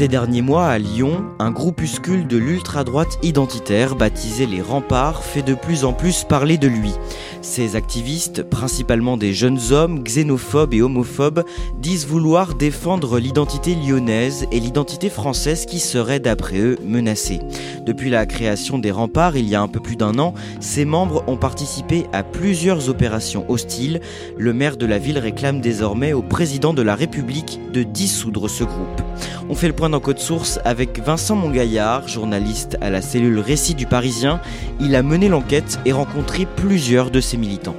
Ces derniers mois, à Lyon, un groupuscule de l'ultra-droite identitaire baptisé les Remparts fait de plus en plus parler de lui. Ces activistes, principalement des jeunes hommes xénophobes et homophobes, disent vouloir défendre l'identité lyonnaise et l'identité française qui serait, d'après eux, menacée. Depuis la création des Remparts, il y a un peu plus d'un an, ces membres ont participé à plusieurs opérations hostiles. Le maire de la ville réclame désormais au président de la République de dissoudre ce groupe. On fait le point dans Code Source avec Vincent Mongaillard, journaliste à la cellule Récit du Parisien. Il a mené l'enquête et rencontré plusieurs de ses militants.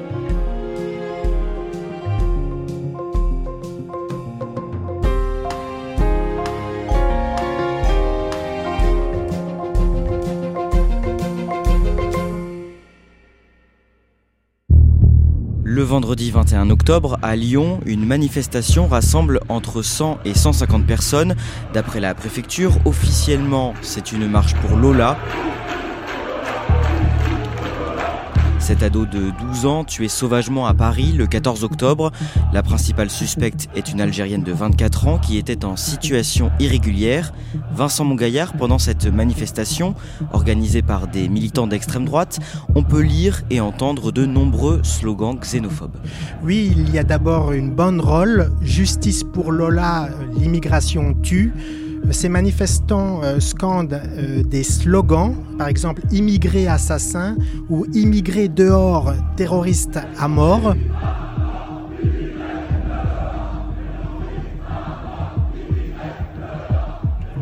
Vendredi 21 octobre, à Lyon, une manifestation rassemble entre 100 et 150 personnes. D'après la préfecture, officiellement, c'est une marche pour Lola, Cet ado de 12 ans tué sauvagement à Paris le 14 octobre. La principale suspecte est une Algérienne de 24 ans qui était en situation irrégulière. Vincent Mongaillard, pendant cette manifestation, organisée par des militants d'extrême droite, on peut lire et entendre de nombreux slogans xénophobes. Oui, il y a d'abord une bonne rôle, justice pour Lola, l'immigration tue. Ces manifestants euh, scandent euh, des slogans, par exemple immigré assassin ou immigré dehors terroriste à mort.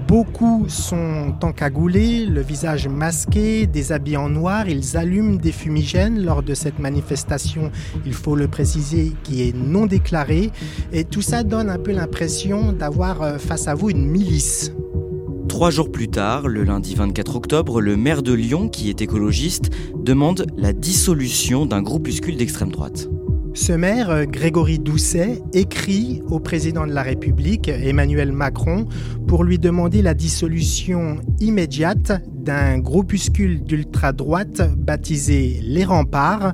Beaucoup sont encagoulés, le visage masqué, des habits en noir. Ils allument des fumigènes lors de cette manifestation, il faut le préciser, qui est non déclarée. Et tout ça donne un peu l'impression d'avoir euh, face à vous une milice. Trois jours plus tard, le lundi 24 octobre, le maire de Lyon, qui est écologiste, demande la dissolution d'un groupuscule d'extrême droite. Ce maire, euh, Grégory Doucet, écrit au président de la République, Emmanuel Macron, pour lui demander la dissolution immédiate d'un groupuscule d'ultra-droite baptisé Les Remparts.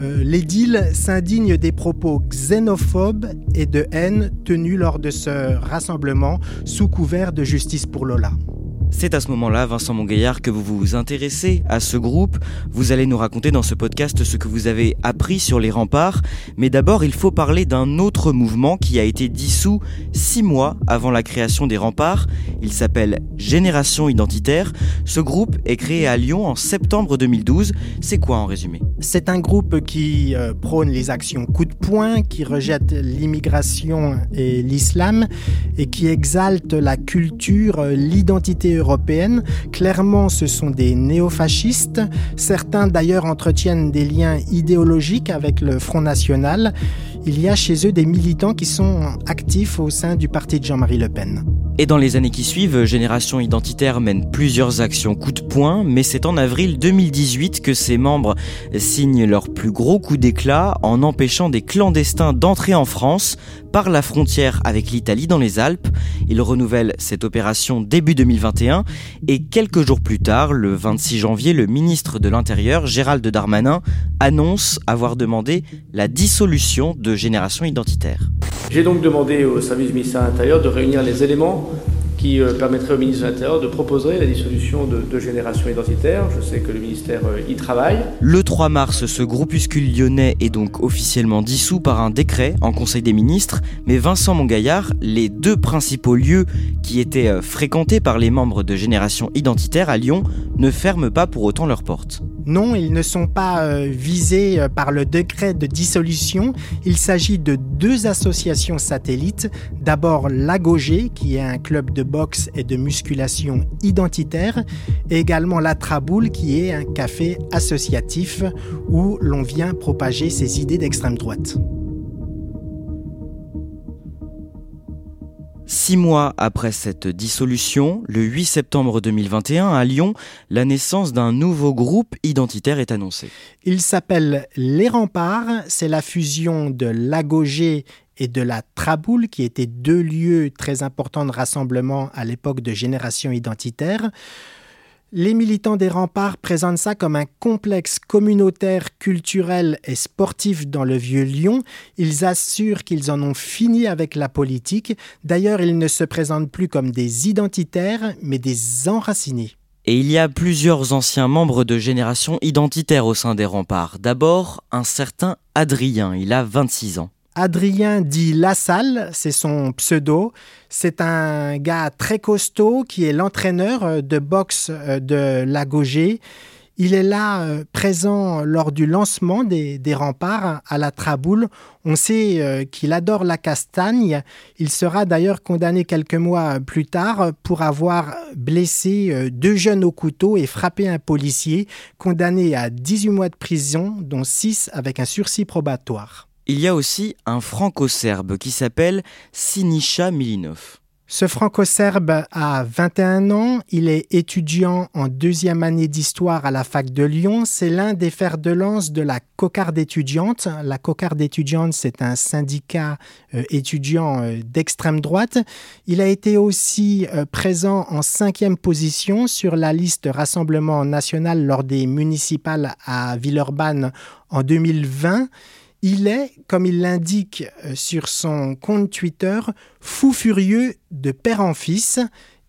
Euh, L'édile s'indigne des propos xénophobes et de haine tenus lors de ce rassemblement sous couvert de justice pour Lola. C'est à ce moment-là, Vincent Mongaillard, que vous vous intéressez à ce groupe. Vous allez nous raconter dans ce podcast ce que vous avez appris sur les remparts. Mais d'abord, il faut parler d'un autre mouvement qui a été dissous six mois avant la création des remparts. Il s'appelle Génération Identitaire. Ce groupe est créé à Lyon en septembre 2012. C'est quoi en résumé? C'est un groupe qui euh, prône les actions coup de poing, qui rejette l'immigration et l'islam et qui exalte la culture, euh, l'identité Clairement, ce sont des néofascistes. Certains d'ailleurs entretiennent des liens idéologiques avec le Front National. Il y a chez eux des militants qui sont actifs au sein du parti de Jean-Marie Le Pen. Et dans les années qui suivent, Génération Identitaire mène plusieurs actions coup de poing, mais c'est en avril 2018 que ses membres signent leur plus gros coup d'éclat en empêchant des clandestins d'entrer en France par la frontière avec l'Italie dans les Alpes. Ils renouvellent cette opération début 2021 et quelques jours plus tard, le 26 janvier, le ministre de l'Intérieur, Gérald Darmanin, annonce avoir demandé la dissolution de Génération Identitaire. J'ai donc demandé au service du ministère de l'Intérieur de réunir les éléments qui euh, permettrait au ministre de l'Intérieur de proposer la dissolution de, de générations identitaires. Je sais que le ministère euh, y travaille. Le 3 mars, ce groupuscule lyonnais est donc officiellement dissous par un décret en Conseil des ministres, mais Vincent Mongaillard, les deux principaux lieux qui étaient euh, fréquentés par les membres de Génération Identitaire à Lyon ne ferment pas pour autant leurs portes. Non, ils ne sont pas visés par le décret de dissolution. Il s'agit de deux associations satellites. D'abord l'Agogé, qui est un club de boxe et de musculation identitaire, et également la Traboule qui est un café associatif où l'on vient propager ses idées d'extrême droite. Six mois après cette dissolution, le 8 septembre 2021, à Lyon, la naissance d'un nouveau groupe identitaire est annoncée. Il s'appelle Les Remparts, c'est la fusion de l'Agogé et de la Traboule, qui étaient deux lieux très importants de rassemblement à l'époque de génération identitaire. Les militants des remparts présentent ça comme un complexe communautaire, culturel et sportif dans le vieux Lyon. Ils assurent qu'ils en ont fini avec la politique. D'ailleurs, ils ne se présentent plus comme des identitaires, mais des enracinés. Et il y a plusieurs anciens membres de génération identitaire au sein des remparts. D'abord, un certain Adrien, il a 26 ans. Adrien dit Lassalle, c'est son pseudo. C'est un gars très costaud qui est l'entraîneur euh, de boxe euh, de Lagauger. Il est là euh, présent lors du lancement des, remparts à la Traboule. On sait qu'il adore la castagne. Il sera d'ailleurs condamné quelques mois plus tard pour avoir blessé deux jeunes au couteau et frappé un policier, condamné à 18 mois de prison, dont 6 avec un sursis probatoire. Il y a aussi un franco-serbe qui s'appelle Sinisha Milinov. Ce franco-serbe a 21 ans, il est étudiant en deuxième année d'histoire à la fac de Lyon. C'est l'un des fers de lance de la cocarde étudiante. La cocarde étudiante, c'est un syndicat euh, étudiant euh, d'extrême droite. Il a été aussi euh, présent en cinquième position sur la liste Rassemblement national lors des municipales à Villeurbanne en 2020. Il est, comme il l'indique euh, sur son compte Twitter, fou furieux de père en fils.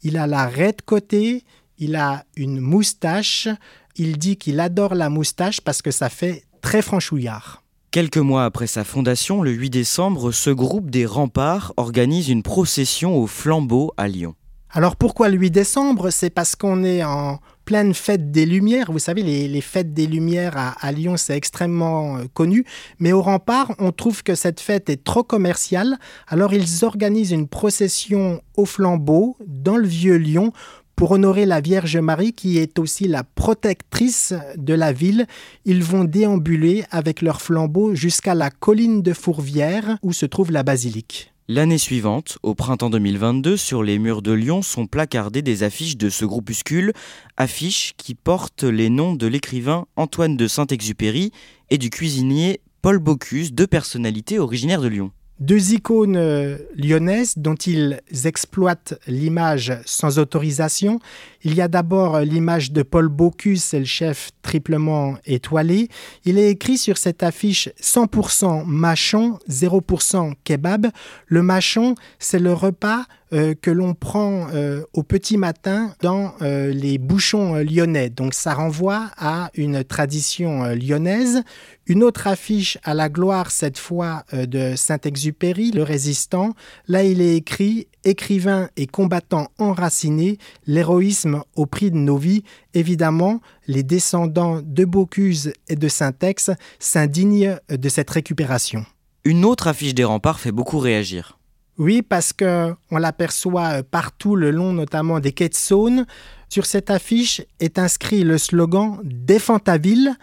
Il a la raide côté, il a une moustache. Il dit qu'il adore la moustache parce que ça fait très franchouillard. Quelques mois après sa fondation, le 8 décembre, ce groupe des remparts organise une procession au flambeau à Lyon. Alors pourquoi le 8 décembre? C'est parce qu'on est en pleine fête des Lumières. Vous savez, les, fêtes des Lumières à, Lyon, c'est extrêmement euh, connu. Mais au rempart, on trouve que cette fête est trop commerciale. Alors ils organisent une procession au flambeau dans le vieux Lyon pour honorer la Vierge Marie qui est aussi la protectrice de la ville. Ils vont déambuler avec leur flambeau jusqu'à la colline de Fourvière où se trouve la basilique. L'année suivante, au printemps 2022, sur les murs de Lyon sont placardées des affiches de ce groupuscule, affiches qui portent les noms de l'écrivain Antoine de Saint-Exupéry et du cuisinier Paul Bocuse, deux personnalités originaires de Lyon. Deux icônes euh, lyonnaises dont ils exploitent l'image sans autorisation. Il y a d'abord euh, l'image de Paul Bocuse, c'est le chef triplement étoilé. Il est écrit sur cette affiche 100% machon, 0% kebab. Le machon, c'est le repas euh, que l'on prend au petit matin dans les bouchons lyonnais. Donc ça renvoie à une tradition lyonnaise. Une autre affiche à la gloire, cette fois de Saint-Exupéry, le résistant. Là, il est écrit Écrivain et combattant enraciné, l'héroïsme au prix de nos vies. Évidemment, les descendants de Bocuse et de Saint-Ex s'indignent de cette récupération. Une autre affiche des remparts fait beaucoup réagir. Oui, parce que on l'aperçoit partout le long, notamment des quais de Saône. Sur cette affiche est inscrit le slogan Défends ta ville.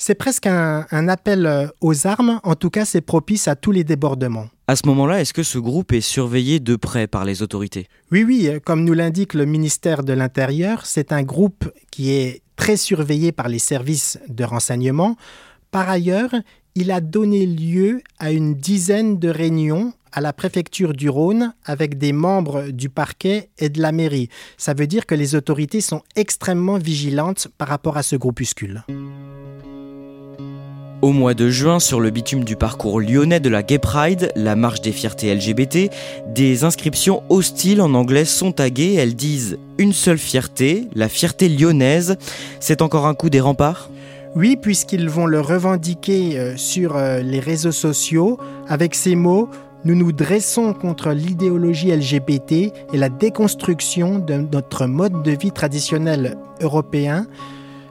C'est presque un, appel euh, aux armes, en tout cas c'est propice à tous les débordements. À ce moment-là, est-ce que ce groupe est surveillé de près par les autorités? Oui, oui, euh, comme nous l'indique le ministère de l'Intérieur, c'est un groupe qui est très surveillé par les services de renseignement. Par ailleurs, il a donné lieu à une dizaine de réunions à la préfecture du Rhône avec des membres du parquet et de la mairie. Ça veut dire que les autorités sont extrêmement vigilantes par rapport à ce groupuscule. Au mois de juin, sur le bitume du parcours lyonnais de la Gay Pride, la marche des fiertés LGBT, des inscriptions hostiles en anglais sont taguées. Elles disent une seule fierté, la fierté lyonnaise. C'est encore un coup des remparts? Oui, puisqu'ils vont le revendiquer euh, sur euh, les réseaux sociaux avec ces mots nous nous dressons contre l'idéologie LGBT et la déconstruction de notre mode de vie traditionnel européen.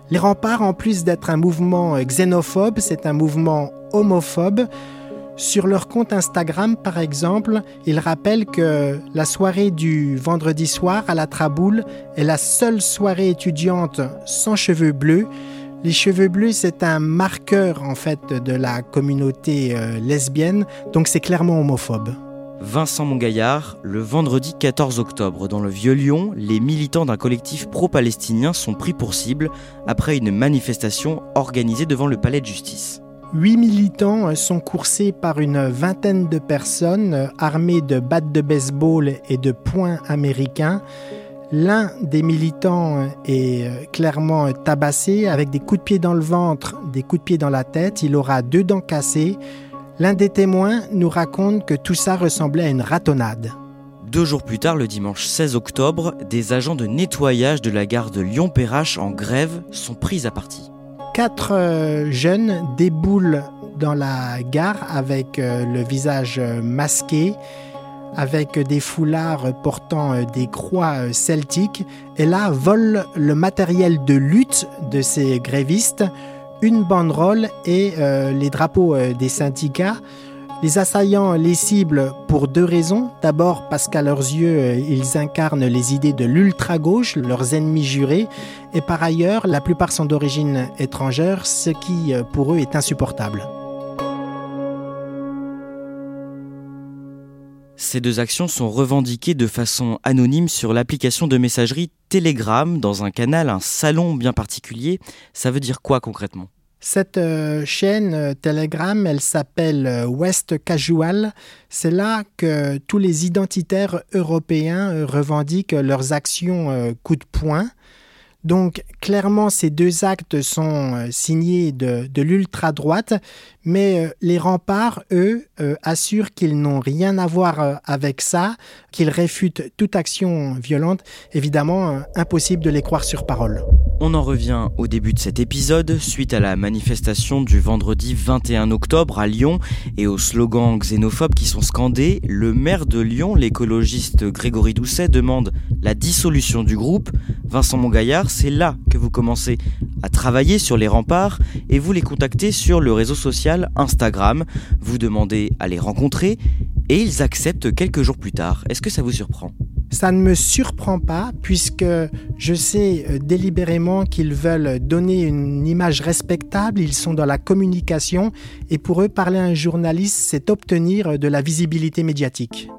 Les remparts, en plus d'être un mouvement xénophobe, c'est un mouvement homophobe. Sur leur compte Instagram, par exemple, ils rappellent que la soirée du vendredi soir à la Traboule est la seule soirée étudiante sans cheveux bleus. Les cheveux bleus, c'est un marqueur en fait de la communauté euh, lesbienne, donc c'est clairement homophobe. Vincent Mongaillard, le vendredi 14 octobre, dans le Vieux-Lyon, les militants d'un collectif pro-palestinien sont pris pour cible après une manifestation organisée devant le palais de justice. Huit militants sont coursés par une vingtaine de personnes armées de battes de baseball et de poings américains. L'un des militants est clairement tabassé avec des coups de pied dans le ventre, des coups de pied dans la tête. Il aura deux dents cassées. L'un des témoins nous raconte que tout ça ressemblait à une ratonnade. Deux jours plus tard, le dimanche 16 octobre, des agents de nettoyage de la gare de Lyon-Perrache en grève sont pris à partie. Quatre euh, jeunes déboulent dans la gare avec euh, le visage euh, masqué, avec des foulards portant des croix celtiques, et là volent le matériel de lutte de ces grévistes une banderole et euh, les drapeaux euh, des syndicats. Les assaillants les ciblent pour deux raisons. D'abord parce qu'à leurs yeux, euh, ils incarnent les idées de l'ultra-gauche, leurs ennemis jurés. Et par ailleurs, la plupart sont d'origine étrangère, ce qui pour eux est insupportable. Ces deux actions sont revendiquées de façon anonyme sur l'application de messagerie Telegram dans un canal, un salon bien particulier. Ça veut dire quoi concrètement? Cette euh, chaîne euh, Telegram, elle s'appelle euh, West Casual. C'est là que tous les identitaires européens revendiquent leurs actions coup de poing. Donc clairement, ces deux actes sont signés de, l'ultra-droite, mais euh, les remparts, eux, euh, assurent qu'ils n'ont rien à voir avec ça, qu'ils réfutent toute action violente. Évidemment, impossible de les croire sur parole. On en revient au début de cet épisode, suite à la manifestation du vendredi 21 octobre à Lyon et aux slogans xénophobes qui sont scandés. Le maire de Lyon, l'écologiste Grégory Doucet, demande la dissolution du groupe. Vincent Mongaillard, c'est là que vous commencez à travailler sur les remparts et vous les contactez sur le réseau social Instagram. Vous demandez à les rencontrer et ils acceptent quelques jours plus tard. Est-ce que ça vous surprend? Ça ne me surprend pas puisque je sais euh, délibérément qu'ils veulent donner une image respectable, ils sont dans la communication et pour eux parler à un journaliste c'est obtenir de la visibilité médiatique.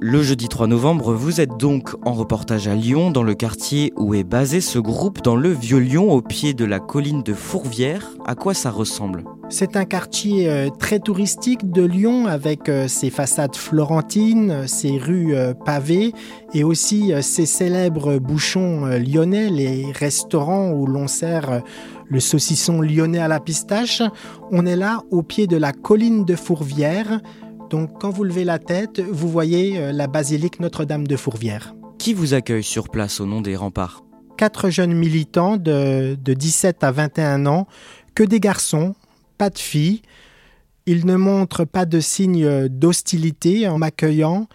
Le jeudi 3 novembre, vous êtes donc en reportage à Lyon, dans le quartier où est basé ce groupe, dans le Vieux-Lyon, au pied de la colline de Fourvière. À quoi ça ressemble? C'est un quartier euh, très touristique de Lyon, avec euh, ses façades florentines, ses rues euh, pavées, et aussi ses célèbres bouchons lyonnais, les restaurants où l'on sert le saucisson lyonnais à la pistache. On est là, au pied de la colline de Fourvière, donc quand vous levez la tête, vous voyez euh, la basilique Notre-Dame de Fourvière. Qui vous accueille sur place au nom des remparts? Quatre jeunes militants de, 17 à 21 ans, que des garçons, pas de filles. Ils ne montrent pas de signes d'hostilité en m'accueillant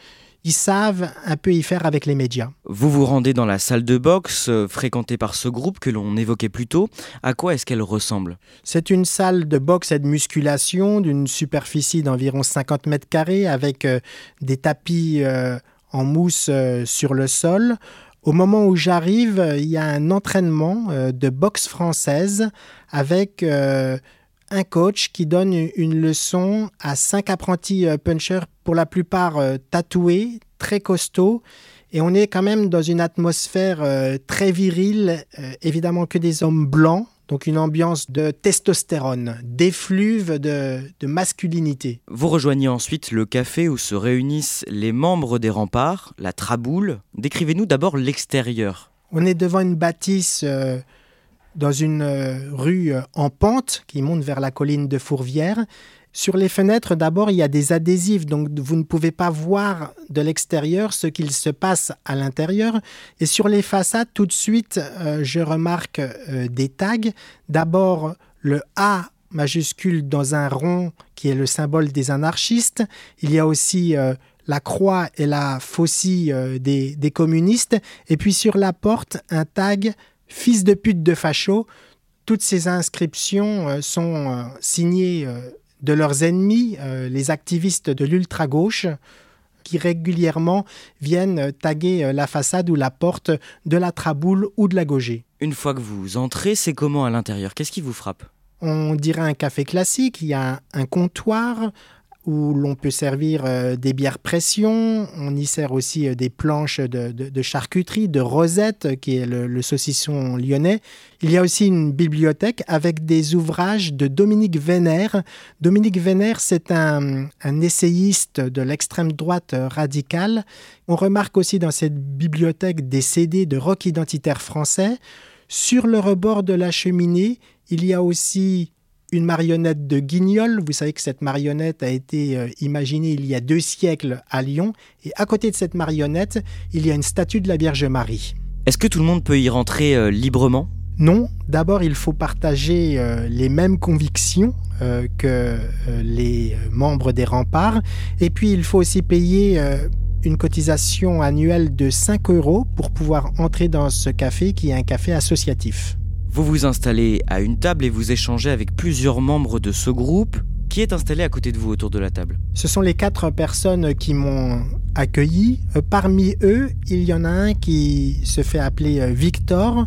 ils savent un peu y faire avec les médias. Vous vous rendez dans la salle de boxe euh, fréquentée par ce groupe que l'on évoquait plus tôt. À quoi est-ce qu'elle ressemble? C'est une salle de boxe et de musculation d'une superficie d'environ 50 mètres carrés avec euh, des tapis euh, en mousse sur le sol. Au moment où j'arrive, il y a un entraînement de boxe française avec un coach qui donne une leçon à cinq apprentis euh, punchers, pour la plupart euh, tatoués, très costauds. Et on est quand même dans une atmosphère euh, très virile, évidemment que des hommes blancs, donc une ambiance de testostérone, d'effluve de, de masculinité. Vous rejoignez ensuite le café où se réunissent les membres des remparts, la Traboule. Décrivez-nous d'abord l'extérieur. On est devant une bâtisse dans une rue en pente qui monte vers la colline de Fourvière. Sur les fenêtres, d'abord, il y a des adhésifs, donc vous ne pouvez pas voir de l'extérieur ce qu'il se passe à l'intérieur. Et sur les façades, tout de suite, euh, je remarque euh, des tags. D'abord, le A majuscule dans un rond qui est le symbole des anarchistes. Il y a aussi euh, la croix et la faucille des, communistes. Et puis sur la porte, un tag Fils de pute de facho. Toutes ces inscriptions sont signées de leurs ennemis, euh, les activistes de l'ultra-gauche, qui régulièrement viennent taguer euh, la façade ou la porte de la Traboule ou de la Gaugée. Une fois que vous entrez, c'est comment à l'intérieur? Qu'est-ce qui vous frappe? On dirait un café classique, il y a un comptoir où l'on peut servir euh, des bières pression. On y sert aussi euh, des planches de, charcuterie, de rosette, qui est le, saucisson lyonnais. Il y a aussi une bibliothèque avec des ouvrages de Dominique Vénère. Dominique Vénère, c'est un essayiste de l'extrême droite radicale. On remarque aussi dans cette bibliothèque des CD de rock identitaire français. Sur le rebord de la cheminée, il y a aussi une marionnette de Guignol. Vous savez que cette marionnette a été euh, imaginée il y a deux siècles à Lyon. Et à côté de cette marionnette, il y a une statue de la Vierge Marie. Est-ce que tout le monde peut y rentrer euh, librement? Non. D'abord, il faut partager euh, les mêmes convictions que les membres des remparts. Et puis, il faut aussi payer une cotisation annuelle de 5 euros pour pouvoir entrer dans ce café qui est un café associatif. Vous vous installez à une table et vous échangez avec plusieurs membres de ce groupe. Qui est installé à côté de vous autour de la table? Ce sont les quatre personnes qui m'ont accueilli. Euh, parmi eux, il y en a un qui se fait appeler euh, Victor.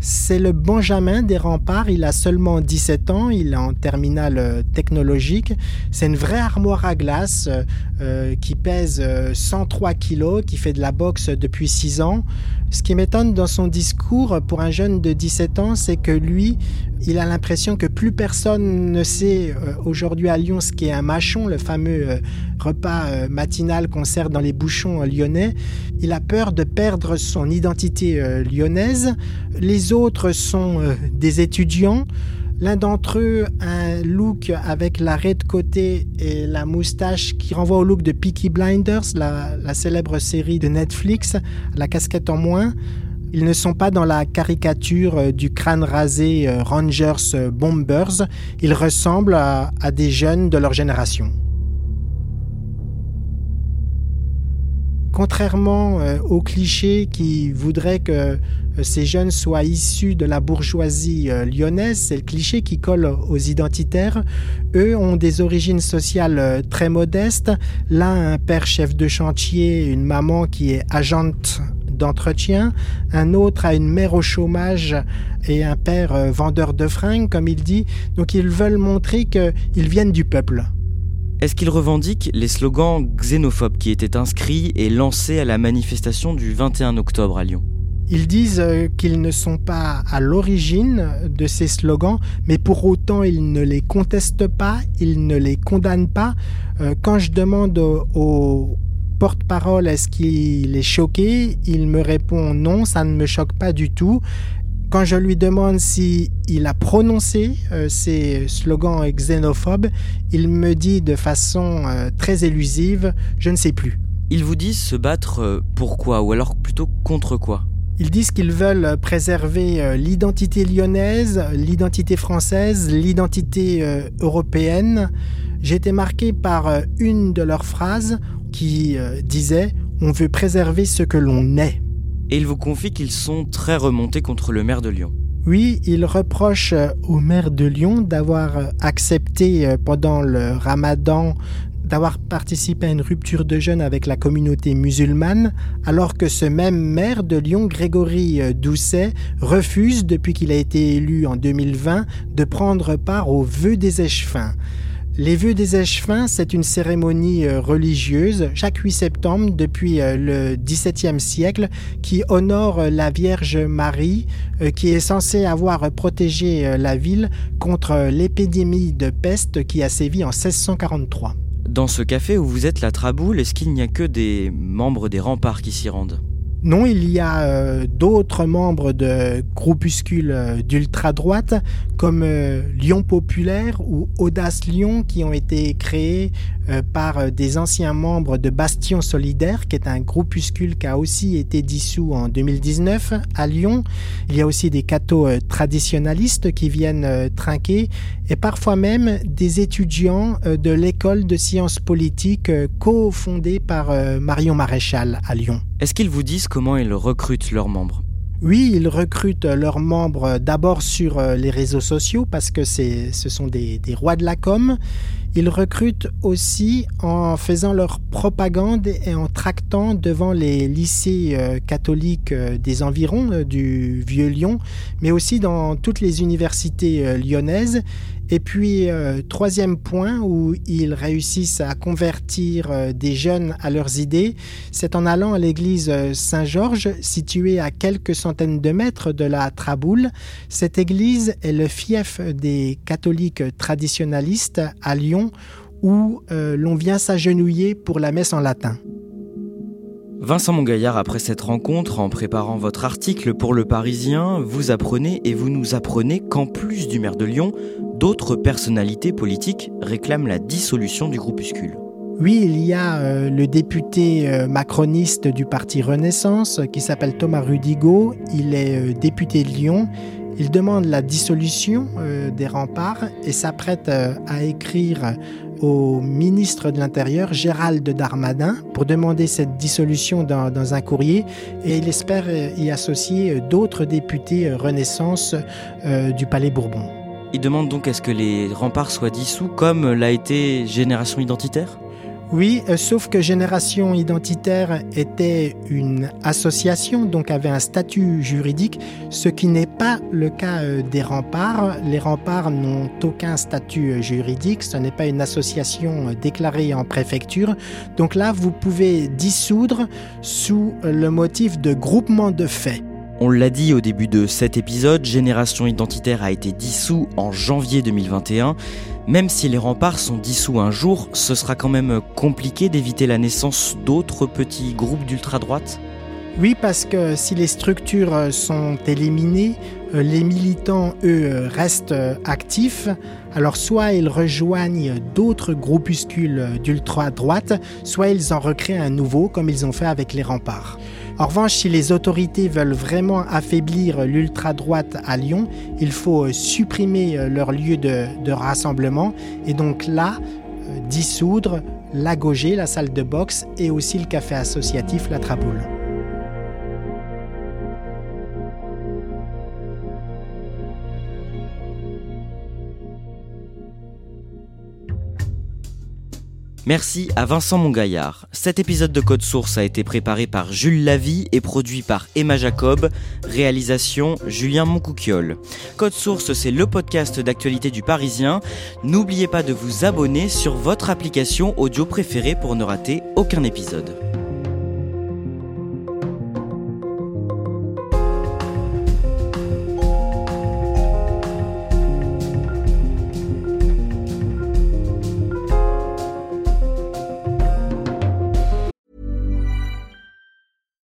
C'est le Benjamin des remparts, il a seulement 17 ans, il est en terminale euh, technologique. C'est une vraie armoire à glace euh, qui pèse 103 euh, kilos, qui fait de la boxe depuis 6 ans. Ce qui m'étonne dans son discours pour un jeune de 17 ans, c'est que lui, il a l'impression que plus personne ne sait aujourd'hui à Lyon ce qu'est un machon, le fameux repas matinal qu'on sert dans les bouchons lyonnais. Il a peur de perdre son identité lyonnaise. Les autres sont euh, des étudiants. L'un d'entre eux un look avec l'arrêt de côté et la moustache qui renvoie au look de Peaky Blinders, la, célèbre série de Netflix, la casquette en moins. Ils ne sont pas dans la caricature euh, du crâne rasé euh, Rangers Bombers. Ils ressemblent à des jeunes de leur génération. Contrairement euh, aux clichés qui voudraient que euh, ces jeunes soient issus de la bourgeoisie euh, lyonnaise, c'est le cliché qui colle aux identitaires, eux ont des origines sociales très modestes. L'un un père chef de chantier, une maman qui est agente d'entretien, un autre a une mère au chômage et un père vendeur de fringues, comme il dit. Donc ils veulent montrer qu'ils viennent du peuple. Est-ce qu'ils revendiquent les slogans xénophobes qui étaient inscrits et lancés à la manifestation du 21 octobre à Lyon? Ils disent euh, qu'ils ne sont pas à l'origine de ces slogans, mais pour autant ils ne les contestent pas, ils ne les condamnent pas. Euh, quand je demande au porte-parole est-ce qu'il est choqué, il me répond non, ça ne me choque pas du tout. Quand je lui demande si il a prononcé euh, ces slogans xénophobes, il me dit de façon euh, très élusive Je ne sais plus. Ils vous disent se battre euh, pourquoi ou alors plutôt contre quoi? Ils disent qu'ils veulent préserver l'identité lyonnaise, l'identité française, l'identité européenne. J'ai été marqué par une de leurs phrases qui disait ⁇ On veut préserver ce que l'on est ⁇ et il vous confie qu'ils sont très remontés contre le maire de Lyon. Oui, il reproche euh, au maire de Lyon d'avoir euh, accepté euh, pendant le ramadan d'avoir participé à une rupture de jeûne avec la communauté musulmane, alors que ce même maire de Lyon, Grégory Doucet, refuse, depuis qu'il a été élu en 2020, de prendre part aux vœux des échevins. Les vœux des échevins, c'est une cérémonie euh, religieuse chaque 8 septembre depuis euh, le XVIIe siècle qui honore euh, la Vierge Marie qui est censée avoir protégé la ville contre l'épidémie de peste qui a sévi en 1643. Dans ce café où vous êtes la Traboule, est-ce qu'il n'y a que des membres des remparts qui s'y rendent? Non, il y a euh, d'autres membres de groupuscules euh, d'ultra-droite comme euh, Lyon Populaire ou Audace Lyon qui ont été créés par des anciens membres de Bastion Solidaire qui est un groupuscule qui a aussi été dissous en 2019 à Lyon. Il y a aussi des cathos traditionalistes qui viennent trinquer et parfois même des étudiants de l'école de sciences politiques co-fondée par Marion Maréchal à Lyon. Est-ce qu'ils vous disent comment ils recrutent leurs membres? Oui, ils recrutent leurs membres d'abord sur euh, les réseaux sociaux parce que ce sont des, rois de la com. Ils recrutent aussi en faisant leur propagande et en tractant devant les lycées euh, catholiques euh, des environs du Vieux Lyon, mais aussi dans toutes les universités lyonnaises et puis, euh, troisième point où ils réussissent à convertir euh, des jeunes à leurs idées, c'est en allant à l'église euh, Saint-Georges, située à quelques centaines de mètres de la Traboule. Cette église est le fief des catholiques traditionalistes à Lyon, où l'on vient s'agenouiller pour la messe en latin. Vincent Mongaillard, après cette rencontre, en préparant votre article pour Le Parisien, vous apprenez et vous nous apprenez qu'en plus du maire de Lyon, d'autres personnalités politiques réclament la dissolution du groupuscule. Oui, il y a euh, le député euh, macroniste du parti Renaissance qui s'appelle Thomas Rudigo. Il est euh, député de Lyon. Il demande la dissolution des remparts et s'apprête à écrire au ministre de l'Intérieur, Gérald Darmadin, pour demander cette dissolution dans, un courrier et il espère y associer d'autres députés Renaissance du Palais Bourbon. Il demande donc à ce que les remparts soient dissous comme l'a été Génération Identitaire? Oui, euh, sauf que Génération Identitaire était une association, donc avait un statut juridique, ce qui n'est pas le cas euh, des remparts. Les remparts n'ont aucun statut euh, juridique, ce n'est pas une association déclarée en préfecture. Donc là, vous pouvez dissoudre sous le motif de groupement de faits. On l'a dit au début de cet épisode, Génération Identitaire a été dissous en janvier 2021. Même si les remparts sont dissous un jour, ce sera quand même compliqué d'éviter la naissance d'autres petits groupes d'ultra-droite Oui, parce que si les structures sont éliminées, euh, les militants, eux, restent actifs. Alors soit ils rejoignent d'autres groupuscules d'ultra-droite, soit ils en recréent un nouveau, comme ils ont fait avec les remparts. En revanche, si les autorités veulent vraiment affaiblir l'ultra-droite à Lyon, il faut euh, supprimer euh, leur lieu de, rassemblement et donc là, euh, dissoudre la Gauger, la salle de boxe et aussi le café associatif La Traboule. Merci à Vincent Mongaillard. Cet épisode de Code Source a été préparé par Jules Lavie et produit par Emma Jacob. Réalisation Julien Moncouquiole. Code Source, c'est le podcast d'actualité du Parisien. N'oubliez pas de vous abonner sur votre application audio préférée pour ne rater aucun épisode.